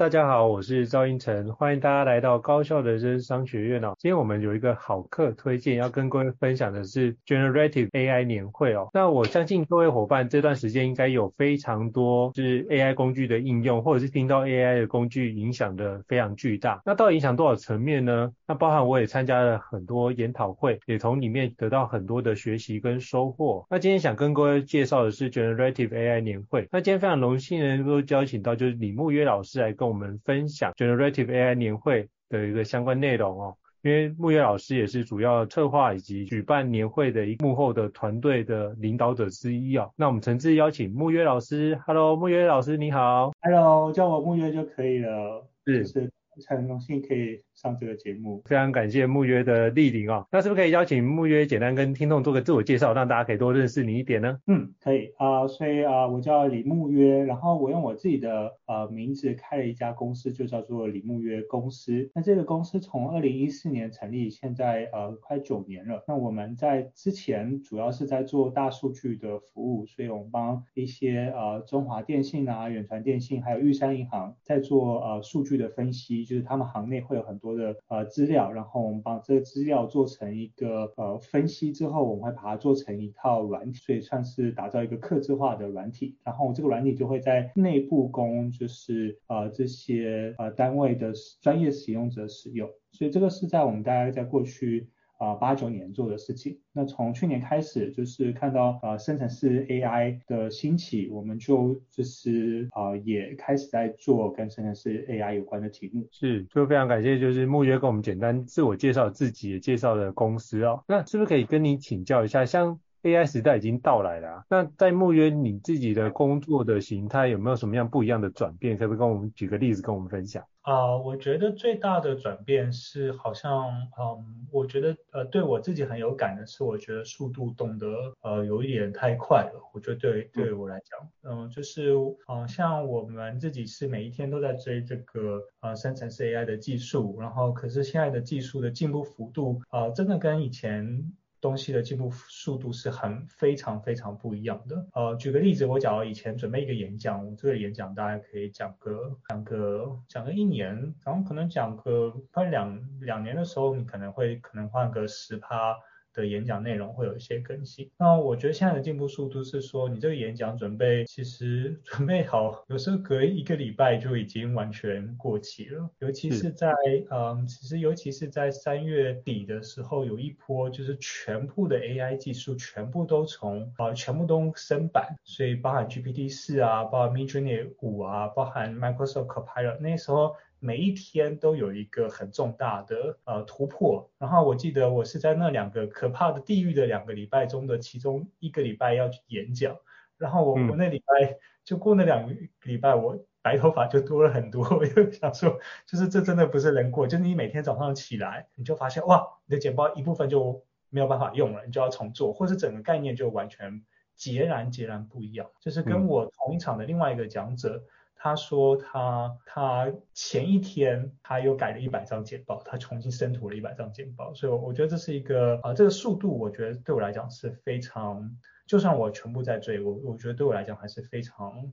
大家好，我是赵英成，欢迎大家来到高校人生商学院哦。今天我们有一个好课推荐，要跟各位分享的是 Generative AI 年会哦。那我相信各位伙伴这段时间应该有非常多是 AI 工具的应用，或者是听到 AI 的工具影响的非常巨大。那到底影响多少层面呢？那包含我也参加了很多研讨会，也从里面得到很多的学习跟收获。那今天想跟各位介绍的是 Generative AI 年会。那今天非常荣幸能够邀请到就是李木约老师来跟我们分享 Generative AI 年会的一个相关内容哦，因为木月老师也是主要策划以及举办年会的一幕后的团队的领导者之一哦。那我们诚挚邀请木月老师，Hello，慕约老师你好，Hello，叫我木月就可以了，是是，很荣幸可以。上这个节目，非常感谢慕约的莅临哦。那是不是可以邀请慕约简单跟听众做个自我介绍，让大家可以多认识你一点呢？嗯，可以啊、呃。所以啊、呃，我叫李慕约，然后我用我自己的呃名字开了一家公司，就叫做李慕约公司。那这个公司从二零一四年成立，现在呃快九年了。那我们在之前主要是在做大数据的服务，所以我们帮一些呃中华电信啊、远传电信还有玉山银行在做呃数据的分析，就是他们行内会有很多的呃资料，然后我们把这个资料做成一个呃分析之后，我们会把它做成一套软体，所以算是打造一个客制化的软体，然后这个软体就会在内部供就是呃这些呃单位的专业使用者使用，所以这个是在我们大概在过去。啊，八九年做的事情。那从去年开始，就是看到啊，生成式 AI 的兴起，我们就就是啊，也开始在做跟生成式 AI 有关的题目。是，就非常感谢，就是慕约跟我们简单自我介绍自己，也介绍了公司哦。那是不是可以跟你请教一下，像 AI 时代已经到来了啊，那在慕约你自己的工作的形态有没有什么样不一样的转变？可不可以跟我们举个例子跟我们分享？啊、uh，我觉得最大的转变是，好像，嗯，我觉得，呃，对我自己很有感的是，我觉得速度动得，呃，有一点太快了。我觉得对对我来讲，嗯，就是，嗯，像我们自己是每一天都在追这个，呃，生成式 AI 的技术，然后可是现在的技术的进步幅度，啊、呃，真的跟以前。东西的进步速度是很非常非常不一样的。呃，举个例子，我假如以前准备一个演讲，我这个演讲大概可以讲个讲个讲个一年，然后可能讲个快两两年的时候，你可能会可能换个十趴。的演讲内容会有一些更新。那我觉得现在的进步速度是说，你这个演讲准备其实 准备好，有时候隔一个礼拜就已经完全过期了。尤其是在嗯，其实尤其是在三月底的时候，有一波就是全部的 AI 技术全部都从啊、呃、全部都升版，所以包含 GPT 四啊，包含 Midjourney 五啊，包含 Microsoft Copilot，那时候。每一天都有一个很重大的呃突破，然后我记得我是在那两个可怕的地狱的两个礼拜中的其中一个礼拜要去演讲，然后我我那礼拜就过那两个礼拜，我白头发就多了很多，我就想说，就是这真的不是人过，就是你每天早上起来你就发现哇，你的简报一部分就没有办法用了，你就要重做，或是整个概念就完全截然截然不一样，就是跟我同一场的另外一个讲者。他说他他前一天他又改了一百张简报，他重新生图了一百张简报，所以我觉得这是一个啊、这个速度我觉得对我来讲是非常，就算我全部在追，我我觉得对我来讲还是非常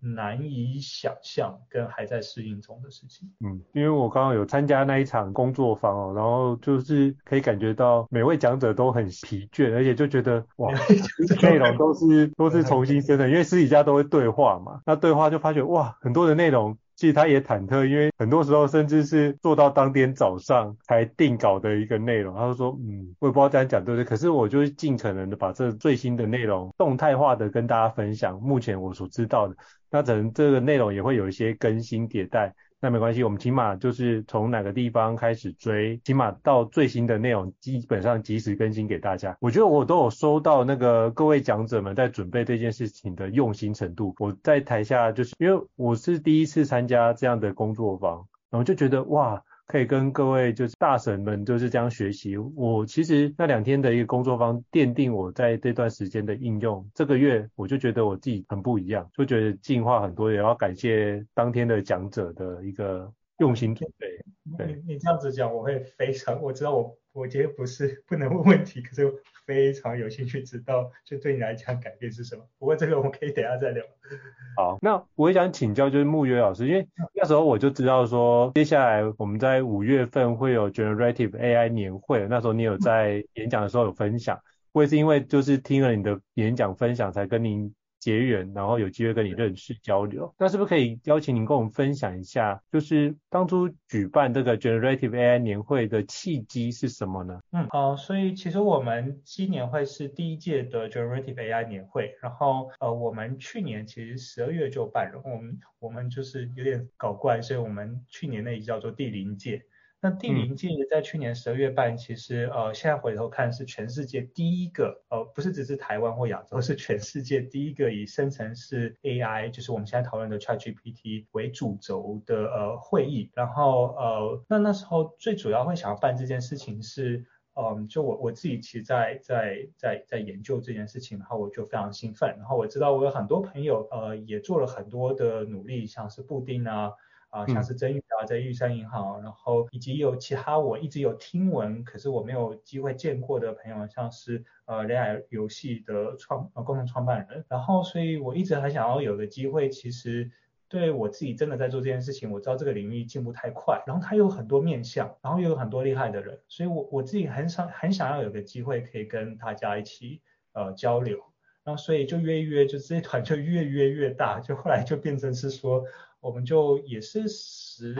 难以想象跟还在适应中的事情。嗯，因为我刚刚有参加那一场工作坊哦，然后就是可以感觉到每位讲者都很疲倦，而且就觉得哇，内容都是都是重新生的，因为私底下都会对话嘛，那对话就发觉哇，很多的内容。其实他也忐忑，因为很多时候甚至是做到当天早上才定稿的一个内容。他就说，嗯，我也不知道这样讲对不对，可是我就是尽可能的把这最新的内容动态化的跟大家分享。目前我所知道的，那可能这个内容也会有一些更新迭代。那没关系，我们起码就是从哪个地方开始追，起码到最新的内容基本上及时更新给大家。我觉得我都有收到那个各位讲者们在准备这件事情的用心程度。我在台下就是因为我是第一次参加这样的工作坊，然后就觉得哇。可以跟各位就是大神们就是这样学习。我其实那两天的一个工作方奠定我在这段时间的应用。这个月我就觉得我自己很不一样，就觉得进化很多，也要感谢当天的讲者的一个用心准备。对，你你这样子讲，我会非常，我知道我我今天不是不能问问题，可是。非常有兴趣知道，就对你来讲改变是什么？不过这个我们可以等一下再聊。好，那我也想请教，就是慕约老师，因为那时候我就知道说，接下来我们在五月份会有 Generative AI 年会，那时候你有在演讲的时候有分享，我也是因为就是听了你的演讲分享才跟您。结缘，然后有机会跟你认识交流，那是不是可以邀请您跟我们分享一下，就是当初举办这个 Generative AI 年会的契机是什么呢？嗯，好、呃，所以其实我们今年会是第一届的 Generative AI 年会，然后呃，我们去年其实十二月就办了，我们我们就是有点搞怪，所以我们去年那一叫做第零届。那地名界在去年十二月半，其实呃现在回头看是全世界第一个，呃不是只是台湾或亚洲，是全世界第一个以生成式 AI，就是我们现在讨论的 ChatGPT 为主轴的呃会议。然后呃那那时候最主要会想要办这件事情是，嗯、呃、就我我自己其实在在在在研究这件事情，然后我就非常兴奋。然后我知道我有很多朋友呃也做了很多的努力，像是布丁啊。啊，像是真玉啊，在玉山银行，然后以及有其他我一直有听闻，可是我没有机会见过的朋友，像是呃恋爱游戏的创呃共同创办人，然后所以我一直很想要有个机会，其实对我自己真的在做这件事情，我知道这个领域进步太快，然后它有很多面向，然后又有很多厉害的人，所以我我自己很想很想要有个机会可以跟大家一起呃交流，然后所以就约一约，就这一团就越约越大，就后来就变成是说。我们就也是十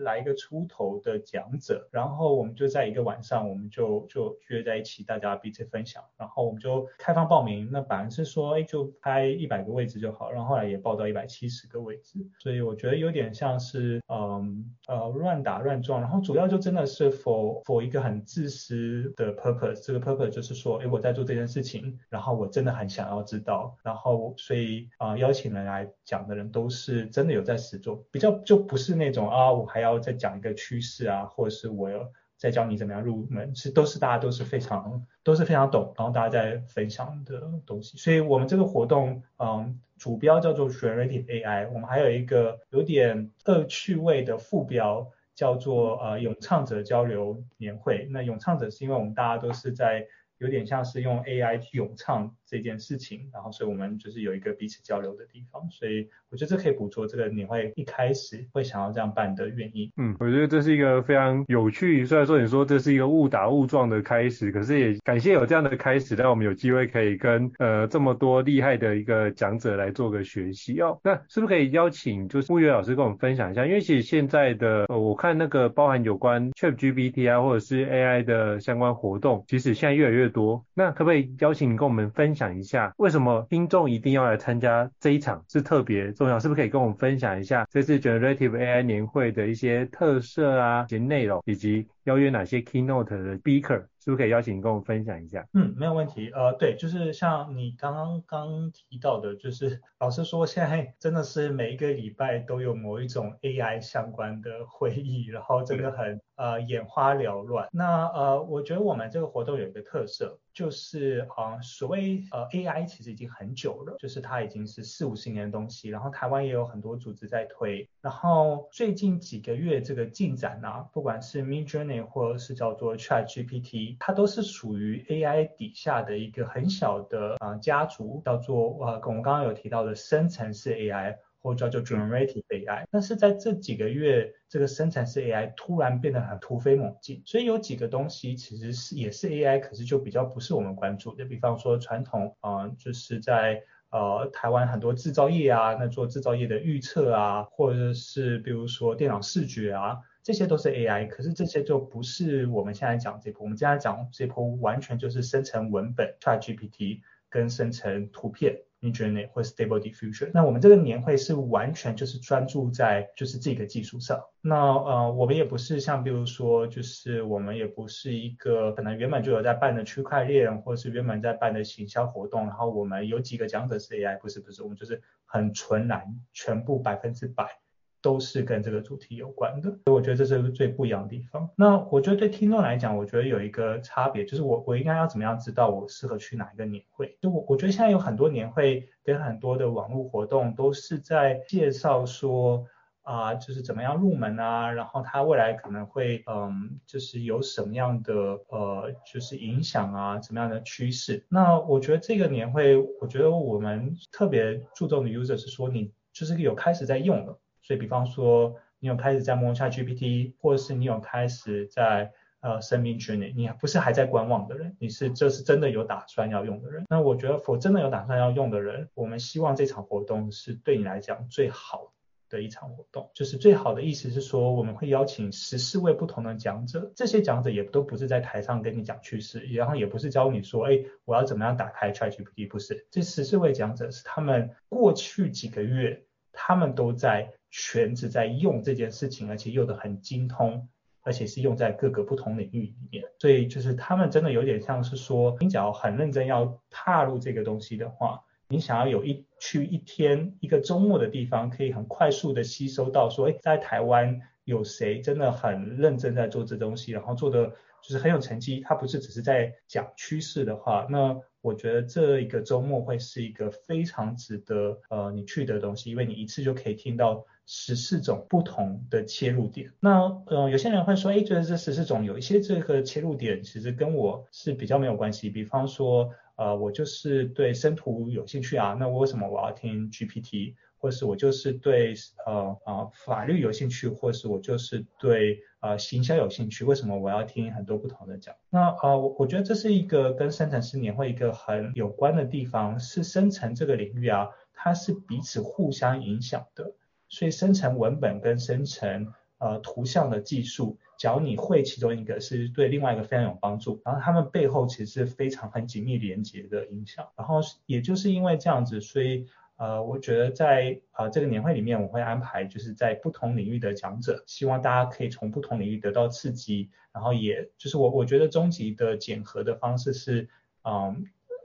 来个出头的讲者，然后我们就在一个晚上，我们就就约在一起，大家彼此分享，然后我们就开放报名。那本来是说，哎，就开一百个位置就好，然后后来也报到一百七十个位置，所以我觉得有点像是，嗯呃乱打乱撞，然后主要就真的是 for for 一个很自私的 purpose，这个 purpose 就是说，哎，我在做这件事情，然后我真的很想要知道，然后所以啊、呃、邀请人来讲的人都是真的有在。始做比较就不是那种啊，我还要再讲一个趋势啊，或者是我要再教你怎么样入门，是都是大家都是非常都是非常懂，然后大家在分享的东西。所以我们这个活动，嗯，主标叫做 Generative AI，我们还有一个有点恶趣味的副标叫做呃咏唱者交流年会。那咏唱者是因为我们大家都是在有点像是用 AI 去咏唱这件事情，然后所以我们就是有一个彼此交流的地方，所以我觉得这可以捕捉这个你会一开始会想要这样办的原因。嗯，我觉得这是一个非常有趣，虽然说你说这是一个误打误撞的开始，可是也感谢有这样的开始，让我们有机会可以跟呃这么多厉害的一个讲者来做个学习哦。那是不是可以邀请就是慕月老师跟我们分享一下？因为其实现在的我看那个包含有关 ChatGPT 啊或者是 AI 的相关活动，其实现在越来越多。那可不可以邀请你跟我们分享？讲一下为什么听众一定要来参加这一场是特别重要？是不是可以跟我们分享一下这次 Generative AI 年会的一些特色啊、一些内容，以及邀约哪些 Keynote 的 Speaker？是不是可以邀请你跟我们分享一下？嗯，没有问题。呃，对，就是像你刚刚刚提到的，就是 老实说，现在真的是每一个礼拜都有某一种 AI 相关的会议，然后真的很呃眼花缭乱。那呃，我觉得我们这个活动有一个特色，就是啊、呃，所谓呃 AI 其实已经很久了，就是它已经是四五十年的东西，然后台湾也有很多组织在推。然后最近几个月这个进展啊，不管是 Midjourney 或者是叫做 ChatGPT。它都是属于 AI 底下的一个很小的啊、家族，叫做呃我们刚刚有提到的生成式 AI，或者叫做 generative AI。但是在这几个月，这个生成式 AI 突然变得很突飞猛进，所以有几个东西其实是也是 AI，可是就比较不是我们关注的。比方说传统，嗯、呃，就是在呃台湾很多制造业啊，那做制造业的预测啊，或者是比如说电脑视觉啊。这些都是 AI，可是这些就不是我们现在讲这波。我们现在讲这波完全就是生成文本 ChatGPT 跟生成图片 Midjourney 或 Stable Diffusion。那我们这个年会是完全就是专注在就是这个技术上。那呃，我们也不是像比如说，就是我们也不是一个可能原本就有在办的区块链，或者是原本在办的行销活动，然后我们有几个讲者是 AI，不是不是，我们就是很纯然，全部百分之百。都是跟这个主题有关的，所以我觉得这是最不一样的地方。那我觉得对听众来讲，我觉得有一个差别，就是我我应该要怎么样知道我适合去哪一个年会？就我我觉得现在有很多年会跟很多的网络活动都是在介绍说啊、就是怎么样入门啊，然后它未来可能会嗯，就是有什么样的呃，就是影响啊，怎么样的趋势。那我觉得这个年会，我觉得我们特别注重的 user 是说你就是有开始在用了。所以，比方说，你有开始在摸 ChatGPT，或者是你有开始在呃生命群里，你不是还在观望的人，你是这是真的有打算要用的人。那我觉得，否真的有打算要用的人，我们希望这场活动是对你来讲最好的一场活动。就是最好的意思是说，我们会邀请十四位不同的讲者，这些讲者也都不是在台上跟你讲趋势，然后也不是教你说，哎，我要怎么样打开 ChatGPT，不是。这十四位讲者是他们过去几个月，他们都在。全职在用这件事情，而且用得很精通，而且是用在各个不同领域里面，所以就是他们真的有点像是说，你只要很认真要踏入这个东西的话，你想要有一去一天一个周末的地方，可以很快速的吸收到说，诶，在台湾有谁真的很认真在做这东西，然后做的就是很有成绩，他不是只是在讲趋势的话，那。我觉得这一个周末会是一个非常值得呃你去的东西，因为你一次就可以听到十四种不同的切入点。那呃有些人会说，哎，觉得这十四种有一些这个切入点其实跟我是比较没有关系。比方说，呃我就是对生图有兴趣啊，那为什么我要听 GPT？或是我就是对呃呃法律有兴趣，或是我就是对呃行销有兴趣，为什么我要听很多不同的讲？那呃我我觉得这是一个跟生成式年会一个很有关的地方，是生成这个领域啊，它是彼此互相影响的。所以生成文本跟生成呃图像的技术，只要你会其中一个，是对另外一个非常有帮助。然后他们背后其实是非常很紧密连接的影响。然后也就是因为这样子，所以。呃，我觉得在呃这个年会里面，我会安排就是在不同领域的讲者，希望大家可以从不同领域得到刺激，然后也就是我我觉得终极的检核的方式是，嗯，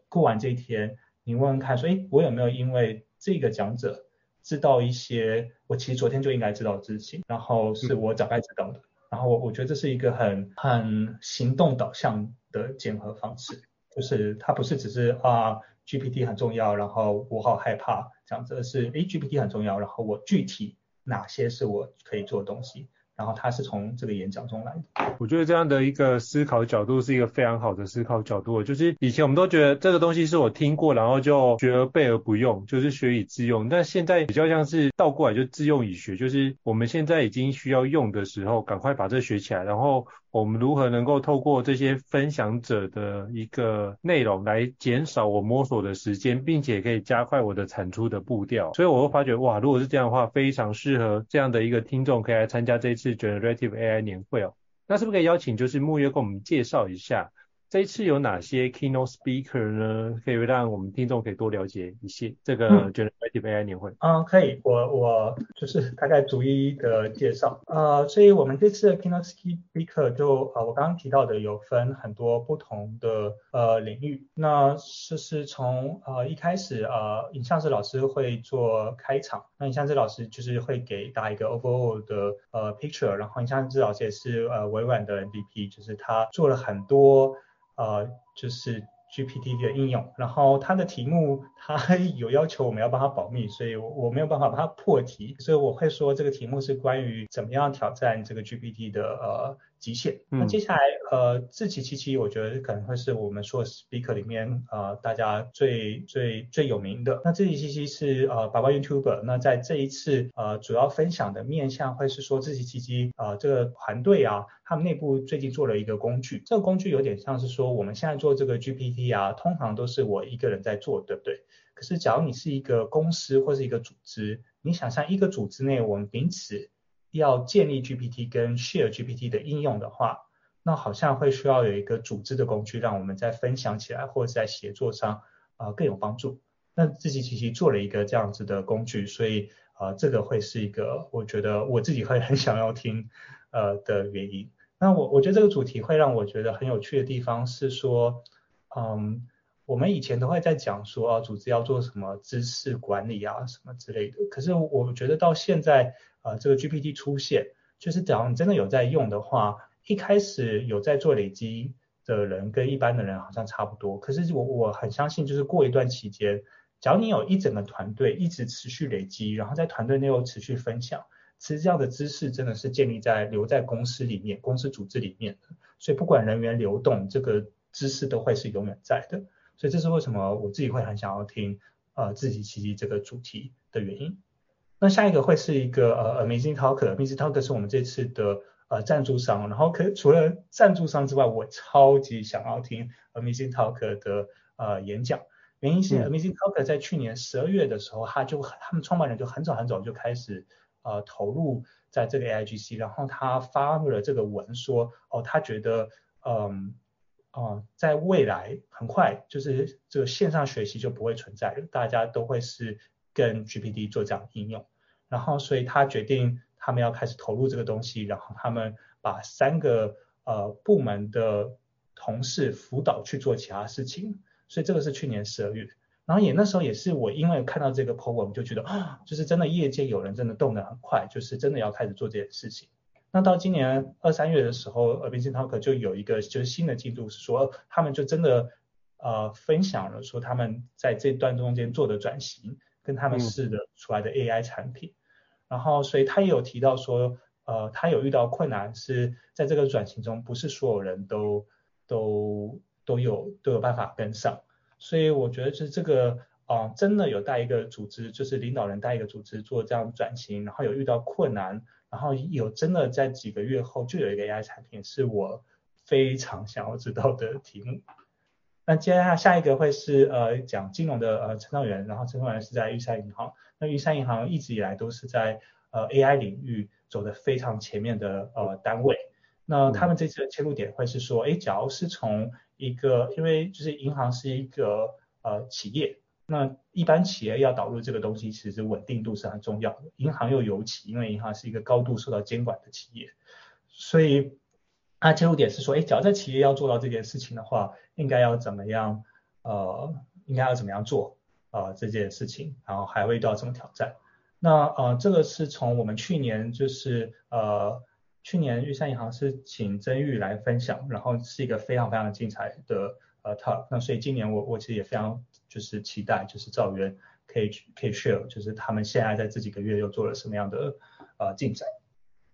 过完这一天，你问问看说，诶，我有没有因为这个讲者知道一些我其实昨天就应该知道的事情，然后是我早该知道的，然后我我觉得这是一个很很行动导向的检核方式，就是它不是只是啊。GPT 很重要，然后我好害怕讲这样子，而是诶 GPT 很重要，然后我具体哪些是我可以做的东西。然后他是从这个演讲中来的。我觉得这样的一个思考角度是一个非常好的思考角度。就是以前我们都觉得这个东西是我听过，然后就学而备而不用，就是学以致用。但现在比较像是倒过来，就致用以学，就是我们现在已经需要用的时候，赶快把这学起来。然后我们如何能够透过这些分享者的一个内容来减少我摸索的时间，并且可以加快我的产出的步调。所以我会发觉，哇，如果是这样的话，非常适合这样的一个听众可以来参加这一次。Generative AI 年会哦，那是不是可以邀请就是木月跟我们介绍一下？这一次有哪些 keynote speaker 呢？可以让我们听众可以多了解一些这个 Generative AI 年会。嗯，可以，我我就是大概逐一的介绍。呃，所以我们这次的 keynote speaker 就呃我刚刚提到的有分很多不同的呃领域。那就是从呃一开始呃尹相志老师会做开场，那尹相志老师就是会给大家一个 overall 的呃 picture，然后尹相志老师也是呃微软的 MVP，就是他做了很多。呃，就是 GPT 的应用，然后它的题目，它 有要求我们要帮它保密，所以我我没有办法帮它破题，所以我会说这个题目是关于怎么样挑战这个 GPT 的呃极限。那接下来呃，自奇七七，我觉得可能会是我们说的 speaker 里面呃大家最最最有名的。那志祺七七是呃爸爸 YouTuber，那在这一次呃主要分享的面向会是说自奇七七呃这个团队啊，他们内部最近做了一个工具，这个工具有点像是说我们现在做这个 GPT 啊，通常都是我一个人在做，对不对？可是假如你是一个公司或是一个组织，你想象一个组织内我们彼此要建立 GPT 跟 share GPT 的应用的话，那好像会需要有一个组织的工具，让我们在分享起来或者在协作上啊、更有帮助。那自己其实做了一个这样子的工具，所以啊、这个会是一个我觉得我自己会很想要听呃的原因。那我我觉得这个主题会让我觉得很有趣的地方是说，嗯，我们以前都会在讲说啊，组织要做什么知识管理啊什么之类的，可是我觉得到现在。啊、这个 GPT 出现，就是假如你真的有在用的话，一开始有在做累积的人跟一般的人好像差不多。可是我我很相信，就是过一段期间，只要你有一整个团队一直持续累积，然后在团队内又持续分享，其实这样的知识真的是建立在留在公司里面、公司组织里面的。所以不管人员流动，这个知识都会是永远在的。所以这是为什么我自己会很想要听呃自己奇迹这个主题的原因。那下一个会是一个呃 Amazing Talker，Amazing Talker 是我们这次的呃赞助商，然后可除了赞助商之外，我超级想要听 Amazing Talker 的呃演讲，原因是 Amazing Talker 在去年十二月的时候，他就他们创办人就很早很早就开始呃投入在这个 AIGC，然后他发布了这个文说，哦他觉得嗯哦、呃、在未来很快就是这个线上学习就不会存在了，大家都会是。跟 GPT 做这样应用，然后所以他决定他们要开始投入这个东西，然后他们把三个呃部门的同事辅导去做其他事情，所以这个是去年十二月，然后也那时候也是我因为看到这个 po 文，我就觉得啊，就是真的业界有人真的动得很快，就是真的要开始做这件事情。那到今年二三月的时候，Amazing Talker 就有一个就是新的进度是说，他们就真的呃分享了说他们在这段中间做的转型。跟他们试的出来的 AI 产品，嗯、然后所以他也有提到说，呃，他有遇到困难是在这个转型中，不是所有人都都都有都有办法跟上，所以我觉得就是这个啊、呃，真的有带一个组织，就是领导人带一个组织做这样转型，然后有遇到困难，然后有真的在几个月后就有一个 AI 产品，是我非常想要知道的题目。那接下来下一个会是呃讲金融的呃陈兆元，然后陈兆元是在玉山银行，那玉山银行一直以来都是在呃 AI 领域走的非常前面的呃单位，那他们这次的切入点会是说，哎，假如是从一个，因为就是银行是一个呃企业，那一般企业要导入这个东西，其实稳定度是很重要的，银行又尤其，因为银行是一个高度受到监管的企业，所以。它切入点是说，哎，假如在企业要做到这件事情的话，应该要怎么样？呃，应该要怎么样做？呃，这件事情，然后还会遇到什么挑战？那呃，这个是从我们去年就是呃，去年玉山银行是请曾玉来分享，然后是一个非常非常精彩的呃 talk。那所以今年我我其实也非常就是期待，就是赵源可以可以 share，就是他们现在在这几个月又做了什么样的呃进展。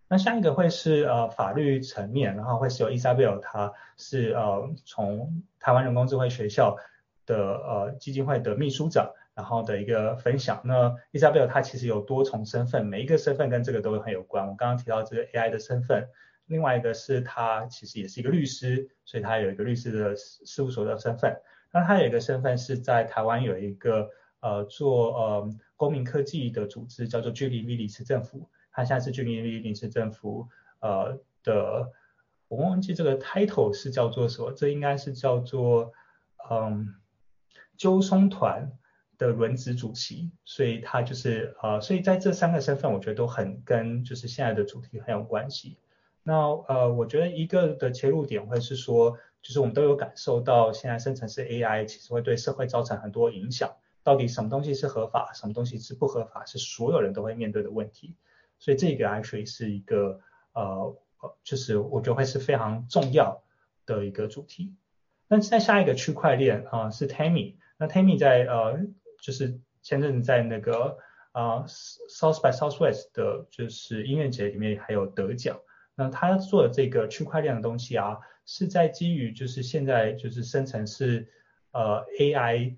那下一个会是呃法律层面，然后会是由 Isabel，她是呃从台湾人工智慧学校的呃基金会的秘书长，然后的一个分享。那 Isabel 她其实有多重身份，每一个身份跟这个都很有关。我刚刚提到这个 AI 的身份，另外一个是他其实也是一个律师，所以他有一个律师的事务所的身份。那他有一个身份是在台湾有一个呃做呃公民科技的组织，叫做 G0V 里斯政府。他现在是 G0V 里斯政府呃的，我忘记这个 title 是叫做什么，这应该是叫做嗯纠松团的轮值主席，所以他就是呃，所以在这三个身份，我觉得都很跟就是现在的主题很有关系。那呃，我觉得一个的切入点会是说，就是我们都有感受到现在生成式 AI 其实会对社会造成很多影响，到底什么东西是合法，什么东西是不合法，是所有人都会面对的问题。所以这个 actually 是一个呃，就是我觉得会是非常重要的一个主题。那在下一个区块链啊、是 Tammy，那 Tammy 在呃就是前阵子在那个呃 South by Southwest 的就是音乐节里面还有得奖。那他做的这个区块链的东西啊，是在基于就是现在就是生成式呃 AI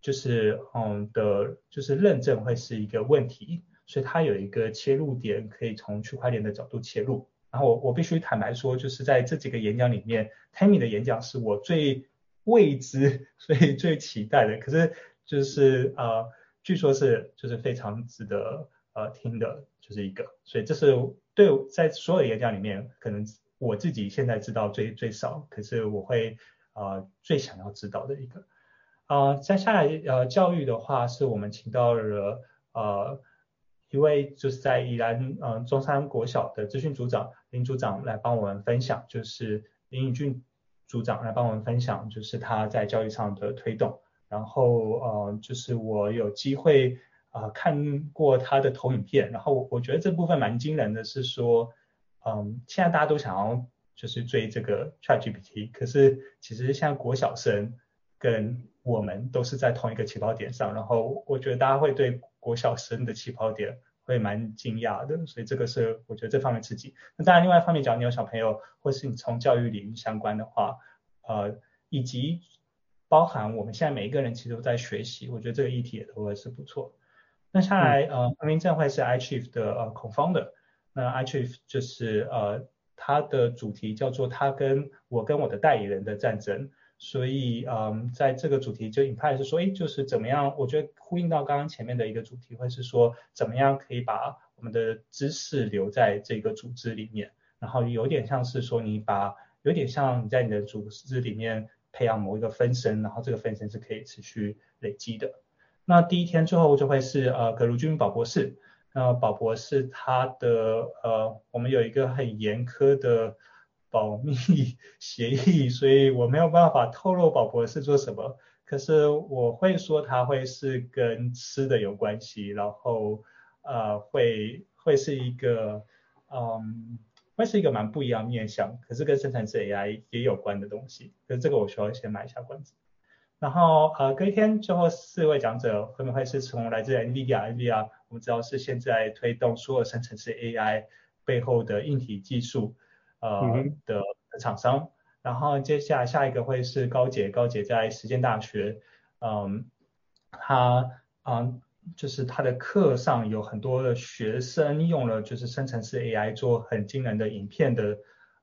就是嗯的，就是认证会是一个问题，所以它有一个切入点可以从区块链的角度切入。然后我我必须坦白说，就是在这几个演讲里面，Tammy 的演讲是我最未知，所以最期待的。可是就是呃，据说是就是非常值得呃听的，就是一个。所以这是对在所有演讲里面，可能我自己现在知道最最少，可是我会呃最想要知道的一个。呃，接下来呃教育的话，是我们请到了呃。一位就是在宜兰呃中山国小的资讯组长林组长来帮我们分享，就是林宇俊组长来帮我们分享，就是他在教育上的推动。然后呃就是我有机会啊、看过他的投影片，然后我觉得这部分蛮惊人的是说，嗯、现在大家都想要就是追这个 ChatGPT，可是其实像国小生跟我们都是在同一个起跑点上，然后我觉得大家会对。国小生的起跑点会蛮惊讶的，所以这个是我觉得这方面刺激。那当然，另外一方面，只要你有小朋友，或是你从教育领域相关的话，呃，以及包含我们现在每一个人其实都在学习，我觉得这个议题也都会是不错。那下来，呃，彭明正会是 iChief 的呃 co-founder，那 iChief 就是呃他的主题叫做他跟我跟我的代理人的战争。所以，嗯，在这个主题就 imply 是说，哎，就是怎么样？我觉得呼应到刚刚前面的一个主题，会是说，怎么样可以把我们的知识留在这个组织里面，然后有点像是说，你把有点像你在你的组织里面培养某一个分身，然后这个分身是可以持续累积的。那第一天最后就会是呃葛如君宝博士，那宝博士他的呃，我们有一个很严苛的。保密 协议，所以我没有办法透露宝博士做什么。可是我会说他会是跟吃的有关系，然后呃会会是一个嗯会是一个蛮不一样面向，可是跟生成式 AI 也有关的东西。可是这个我需要先卖一下关子。然后呃隔一天最后四位讲者会不会是从来自 NVIDIA？NVIDIA 我们知道是现在推动所有生成式 AI 背后的硬体技术。呃的的厂商，然后接下来下一个会是高姐，高姐在实践大学，嗯，他嗯就是他的课上有很多的学生用了就是生成式 AI 做很惊人的影片的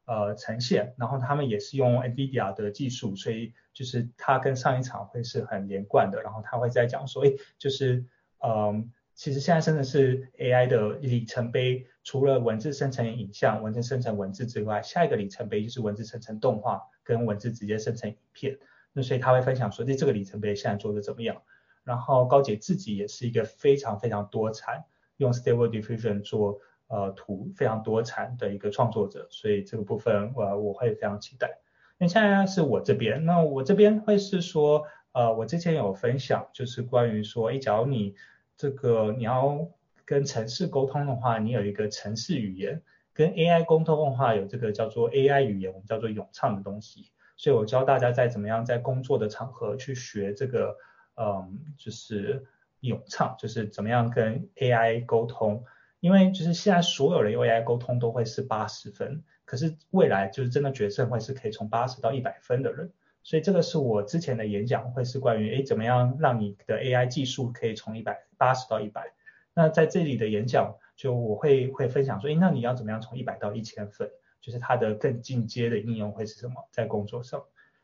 呃呈现，然后他们也是用 NVIDIA 的技术，所以就是他跟上一场会是很连贯的，然后他会在讲说，诶，就是嗯。其实现在生成是 AI 的里程碑，除了文字生成影像、文字生成文字之外，下一个里程碑就是文字生成动画跟文字直接生成影片。那所以他会分享说，这这个里程碑现在做的怎么样？然后高姐自己也是一个非常非常多产，用 Stable Diffusion 做呃图非常多产的一个创作者，所以这个部分我我会非常期待。那现在是我这边，那我这边会是说，呃，我之前有分享，就是关于说，诶，假如你这个你要跟城市沟通的话，你有一个城市语言；跟 AI 沟通的话，有这个叫做 AI 语言，我们叫做咏唱的东西。所以我教大家在怎么样在工作的场合去学这个，嗯，就是咏唱，就是怎么样跟 AI 沟通。因为就是现在所有的用 AI 沟通都会是八十分，可是未来就是真的决胜会是可以从八十到一百分的人。所以这个是我之前的演讲，会是关于诶怎么样让你的 AI 技术可以从一百八十到一百。那在这里的演讲，就我会会分享说，诶那你要怎么样从一百到一千分？就是它的更进阶的应用会是什么？在工作上。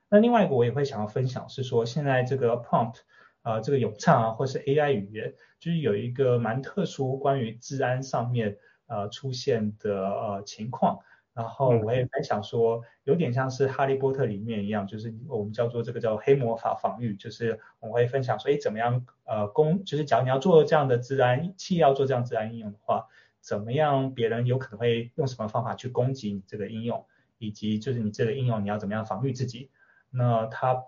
那另外一个我也会想要分享是说，现在这个 prompt 啊、呃，这个咏唱啊，或是 AI 语言，就是有一个蛮特殊关于治安上面呃出现的呃情况。然后我也在想说，有点像是哈利波特里面一样，就是我们叫做这个叫黑魔法防御，就是我会分享说，哎，怎么样呃攻，就是假如你要做这样的治安，企业要做这样治安应用的话，怎么样别人有可能会用什么方法去攻击你这个应用，以及就是你这个应用你要怎么样防御自己，那它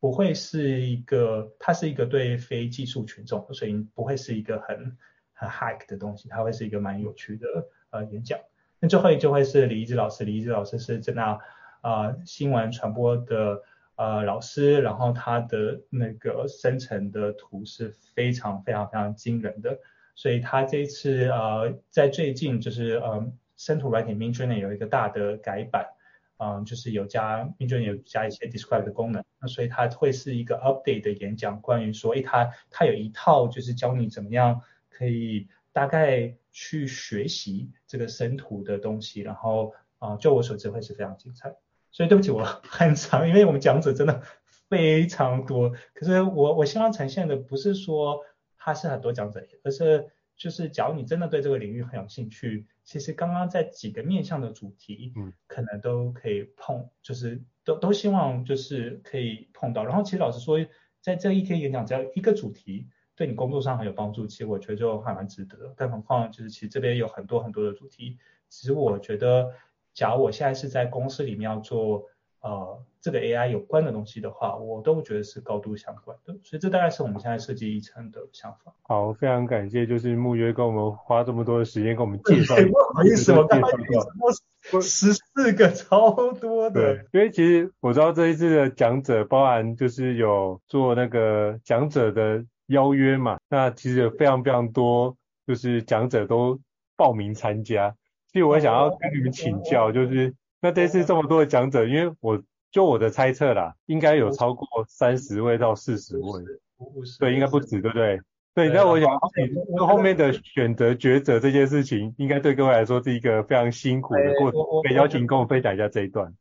不会是一个，它是一个对非技术群众，所以不会是一个很很 hack 的东西，它会是一个蛮有趣的呃演讲。那最后就会是李怡之老师，李怡之老师是在那啊新闻传播的呃老师，然后他的那个生成的图是非常非常非常惊人的，所以他这一次呃在最近就是呃生图软体 Midjourney 有一个大的改版，嗯，就是有加 m i d j o n 有加一些 describe 的功能，那所以它会是一个 update 的演讲，关于说，诶，它它有一套就是教你怎么样可以大概去学习这个生图的东西，然后啊、嗯，就我所知会是非常精彩。所以对不起，我 很长，因为我们讲者真的非常多，可是我我希望呈现的不是说它是很多讲者，而是。就是，假如你真的对这个领域很有兴趣，其实刚刚在几个面向的主题，嗯，可能都可以碰，就是都都希望就是可以碰到。然后其实老实说，在这一天演讲，只要一个主题对你工作上很有帮助，其实我觉得就还蛮值得。更何况就是其实这边有很多很多的主题，其实我觉得，假如我现在是在公司里面要做。呃，这个 AI 有关的东西的话，我都觉得是高度相关的，所以这大概是我们现在设计议程的想法。好，非常感谢，就是木约跟我们花这么多的时间跟我们介绍。不好意思，我刚刚说十四个，超多的。对，因为其实我知道这一次的讲者，包含就是有做那个讲者的邀约嘛，那其实有非常非常多，就是讲者都报名参加。所以我想要跟你们请教，就是。那这次这么多的讲者，因为我就我的猜测啦，应该有超过三十位到四十位，对，应该不止，对不对？对，那我想，就后面的选择抉择这件事情，应该对各位来说是一个非常辛苦的过程。可以邀请跟我分享一下这一段。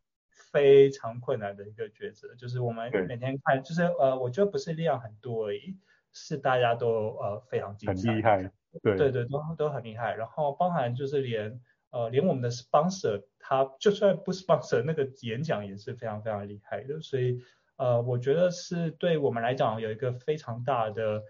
非常困难的一个抉择，就是我们每天看，就是呃，我觉得不是量很多而已，是大家都呃非常精彩，很厉害，对对对，都都很厉害，然后包含就是连。呃，连我们的 sponsor，他就算不 sponsor，那个演讲也是非常非常厉害的。所以，呃，我觉得是对我们来讲有一个非常大的，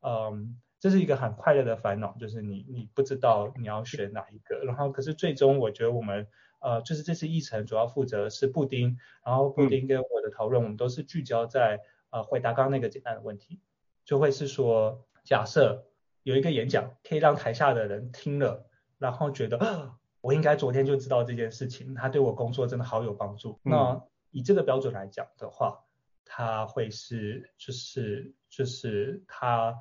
嗯、呃，这是一个很快乐的烦恼，就是你你不知道你要选哪一个。然后，可是最终我觉得我们，呃，就是这次议程主要负责的是布丁，然后布丁跟我的讨论，嗯、我们都是聚焦在呃回答刚刚那个简单的问题，就会是说，假设有一个演讲可以让台下的人听了，然后觉得。我应该昨天就知道这件事情，他对我工作真的好有帮助。嗯、那以这个标准来讲的话，他会是就是就是他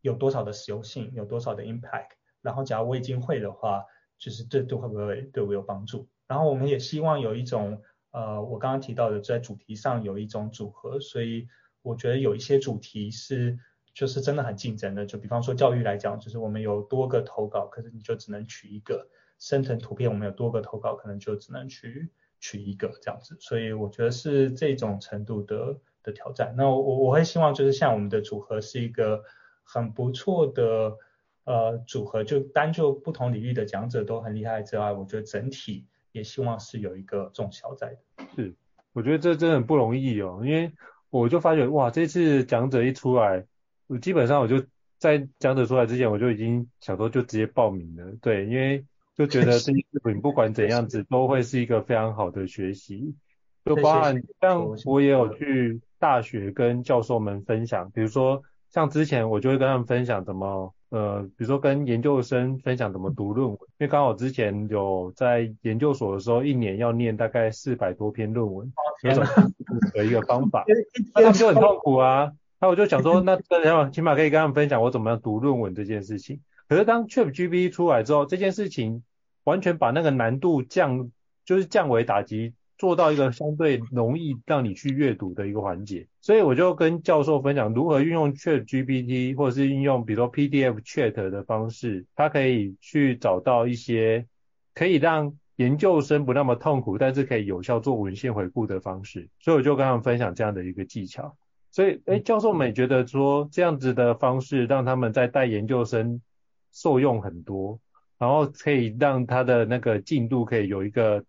有多少的实用性，有多少的 impact。然后假如我已经会的话，就是这都会不会对我有帮助？然后我们也希望有一种呃，我刚刚提到的在主题上有一种组合。所以我觉得有一些主题是就是真的很竞争的，就比方说教育来讲，就是我们有多个投稿，可是你就只能取一个。生成图片，我们有多个投稿，可能就只能去取一个这样子，所以我觉得是这种程度的的挑战。那我我会希望就是像我们的组合是一个很不错的呃组合，就单就不同领域的讲者都很厉害之外，我觉得整体也希望是有一个重小在的。是，我觉得这真的很不容易哦，因为我就发觉哇，这次讲者一出来，我基本上我就在讲者出来之前，我就已经想说就直接报名了，对，因为。就觉得这 些视频不管怎样子都会是一个非常好的学习，就包含像我也有去大学跟教授们分享，比如说像之前我就会跟他们分享怎么呃，比如说跟研究生分享怎么读论文，因为刚好之前有在研究所的时候，一年要念大概四百多篇论文，那种的一个方法，那他们就很痛苦啊，那我就想说，那这样起码可以跟他们分享我怎么样读论文这件事情。可是当 ChatGPT 出来之后，这件事情完全把那个难度降，就是降维打击，做到一个相对容易让你去阅读的一个环节。所以我就跟教授分享如何运用 ChatGPT，或者是运用比如说 PDF Chat 的方式，它可以去找到一些可以让研究生不那么痛苦，但是可以有效做文献回顾的方式。所以我就跟他们分享这样的一个技巧。所以，哎，教授们也觉得说这样子的方式让他们在带研究生。受用很多，然后可以让他的那个进度可以有一个，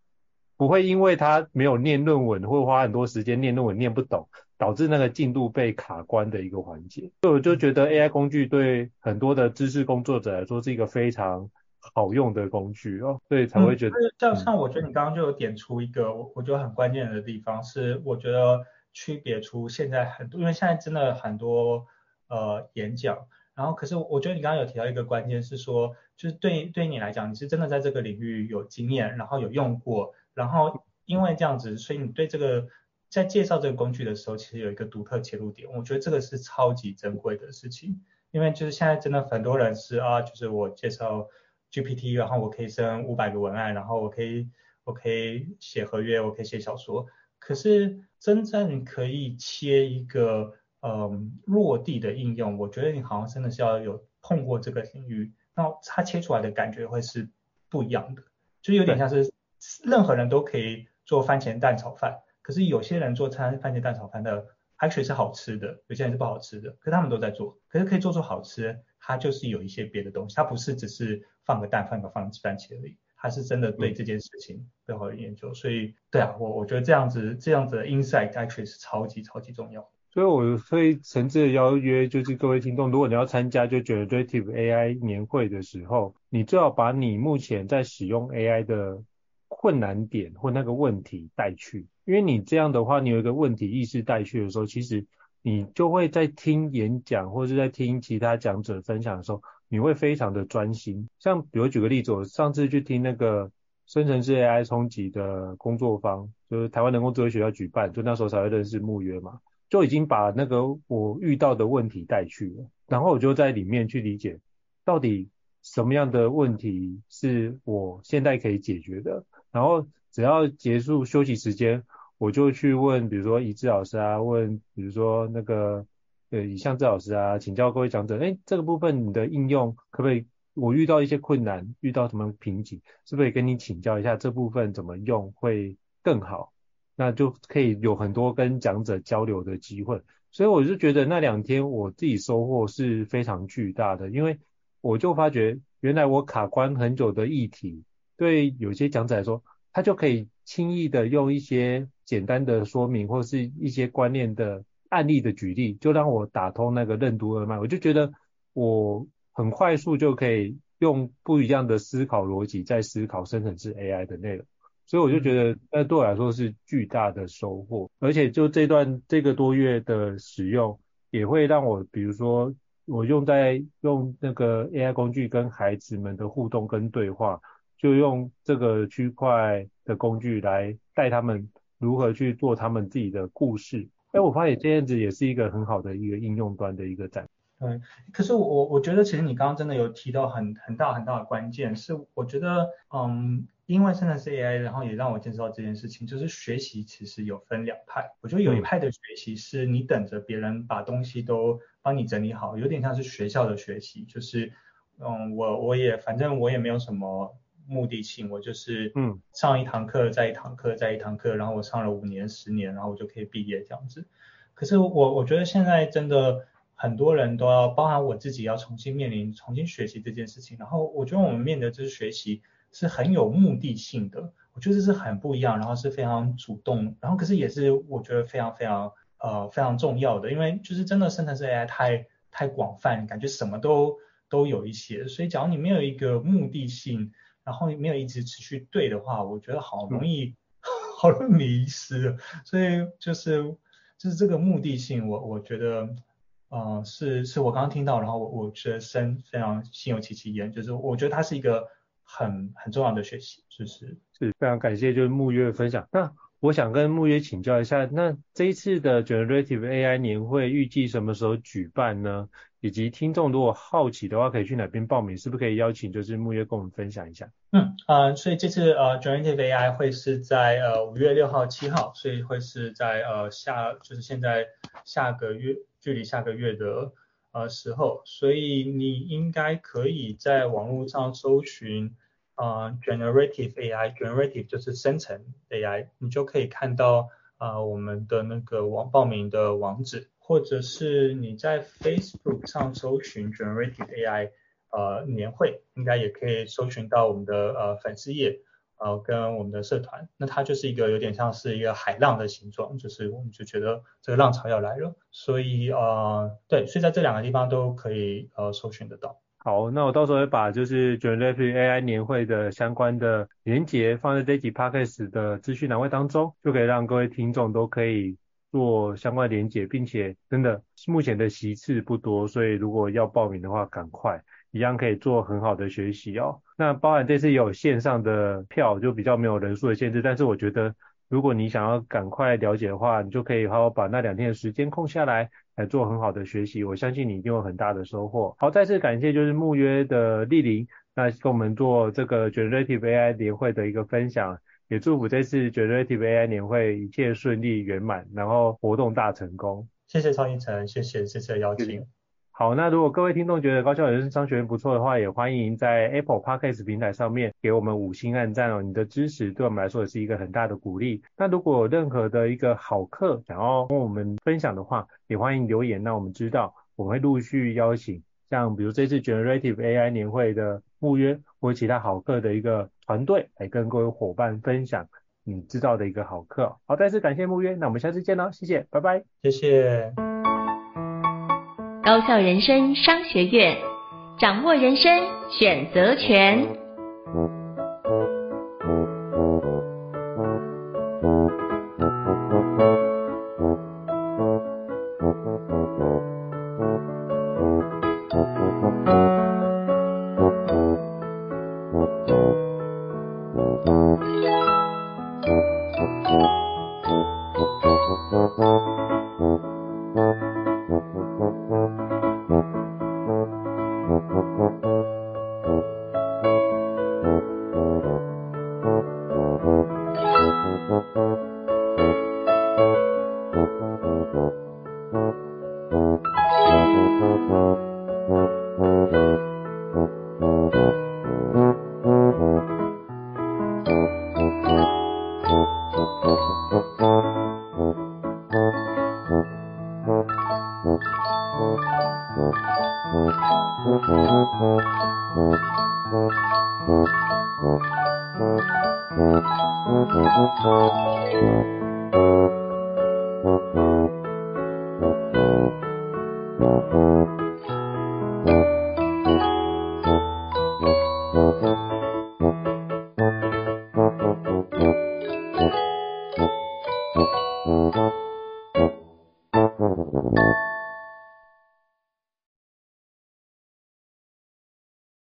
不会因为他没有念论文，会花很多时间念论文念不懂，导致那个进度被卡关的一个环节。所以我就觉得 AI 工具对很多的知识工作者来说是一个非常好用的工具哦，所以才会觉得。嗯、像像我觉得你刚刚就有点出一个我我觉得很关键的地方是，我觉得区别出现在很多，因为现在真的很多呃演讲。然后，可是我觉得你刚刚有提到一个关键是说，就是对对你来讲，你是真的在这个领域有经验，然后有用过，然后因为这样子，所以你对这个在介绍这个工具的时候，其实有一个独特切入点。我觉得这个是超级珍贵的事情，因为就是现在真的很多人是啊，就是我介绍 GPT，然后我可以生五百个文案，然后我可以我可以写合约，我可以写小说。可是真正可以切一个嗯落地的应用，我觉得你好像真的是要有碰过这个领域，那它切出来的感觉会是不一样的，就有点像是任何人都可以做番茄蛋炒饭，可是有些人做餐番茄蛋炒饭的。actually 是好吃的，有些人是不好吃的，可是他们都在做，可是可以做出好吃，它就是有一些别的东西，它不是只是放个蛋，放个放番茄而已，它是真的对这件事情背后的研究，嗯、所以对啊，我我觉得这样子这样子的 insight actually 是超级超级重要，所以我会诚挚的邀约，就是各位听众，如果你要参加就 Generative AI 年会的时候，你最好把你目前在使用 AI 的困难点或那个问题带去。因为你这样的话，你有一个问题意识带去的时候，其实你就会在听演讲或者是在听其他讲者分享的时候，你会非常的专心。像比如举个例子，我上次去听那个生成式 AI 冲击的工作坊，就是台湾人工智能学校举办，就那时候才会认识木约嘛，就已经把那个我遇到的问题带去了，然后我就在里面去理解到底什么样的问题是我现在可以解决的，然后只要结束休息时间。我就去问，比如说一志老师啊，问比如说那个呃李相志老师啊，请教各位讲者，哎，这个部分你的应用可不可以？我遇到一些困难，遇到什么瓶颈，是不是可以跟你请教一下这部分怎么用会更好？那就可以有很多跟讲者交流的机会。所以我就觉得那两天我自己收获是非常巨大的，因为我就发觉原来我卡关很久的议题，对有些讲者来说，他就可以轻易的用一些。简单的说明或是一些观念的案例的举例，就让我打通那个任督二脉。我就觉得我很快速就可以用不一样的思考逻辑在思考生成式 AI 的内容，所以我就觉得那对我来说是巨大的收获。而且就这段这个多月的使用，也会让我比如说我用在用那个 AI 工具跟孩子们的互动跟对话，就用这个区块的工具来带他们。如何去做他们自己的故事？哎，我发现这样子也是一个很好的一个应用端的一个展。对，可是我我觉得其实你刚刚真的有提到很很大很大的关键，是我觉得，嗯，因为现在是 AI，然后也让我见识到这件事情，就是学习其实有分两派。我觉得有一派的学习是你等着别人把东西都帮你整理好，有点像是学校的学习，就是，嗯，我我也反正我也没有什么。目的性，我就是嗯上一堂课，再一堂课，再一堂课，然后我上了五年、十年，然后我就可以毕业这样子。可是我我觉得现在真的很多人都要，包含我自己，要重新面临、重新学习这件事情。然后我觉得我们面对的这学习是很有目的性的，我觉得这是很不一样，然后是非常主动，然后可是也是我觉得非常非常呃非常重要的，因为就是真的生成式 AI 太太广泛，感觉什么都都有一些，所以假如你没有一个目的性。然后没有一直持续对的话，我觉得好容易，嗯、好容易迷失。所以就是就是这个目的性，我我觉得，呃，是是我刚刚听到，然后我我觉得深非常心有戚戚焉，就是我觉得它是一个很很重要的学习，就是是非常感谢就是慕约的分享。那我想跟慕约请教一下，那这一次的 Generative AI 年会预计什么时候举办呢？以及听众如果好奇的话，可以去哪边报名？是不是可以邀请就是慕约跟我们分享一下？嗯呃，所以这次呃 Generative AI 会是在呃五月六号七号，所以会是在呃下就是现在下个月距离下个月的呃时候，所以你应该可以在网络上搜寻呃 Generative AI，Generative 就是生成 AI，你就可以看到呃我们的那个网报名的网址。或者是你在 Facebook 上搜寻 Generative AI 呃年会，应该也可以搜寻到我们的呃粉丝页，呃跟我们的社团，那它就是一个有点像是一个海浪的形状，就是我们就觉得这个浪潮要来了，所以呃对，所以在这两个地方都可以呃搜寻得到。好，那我到时候会把就是 Generative AI 年会的相关的连结放在这集 Podcast 的资讯栏位当中，就可以让各位听众都可以。做相关连结，并且真的目前的席次不多，所以如果要报名的话，赶快一样可以做很好的学习哦。那包含这次也有线上的票，就比较没有人数的限制，但是我觉得如果你想要赶快了解的话，你就可以好好把那两天的时间空下来，来做很好的学习，我相信你一定有很大的收获。好，再次感谢就是慕约的莅临。那跟我们做这个 Generative AI 年会的一个分享，也祝福这次 Generative AI 年会一切顺利圆满，然后活动大成功。谢谢赵胤丞，谢谢这次的邀请。好，那如果各位听众觉得高效人生商学院不错的话，也欢迎在 Apple Podcast 平台上面给我们五星按赞哦。你的支持对我们来说也是一个很大的鼓励。那如果有任何的一个好课想要跟我们分享的话，也欢迎留言，让我们知道，我们会陆续邀请，像比如这次 Generative AI 年会的募约或其他好课的一个团队来跟各位伙伴分享你知道的一个好课。好，再次感谢募约，那我们下次见喽，谢谢，拜拜，谢谢。高校人生商学院，掌握人生选择权。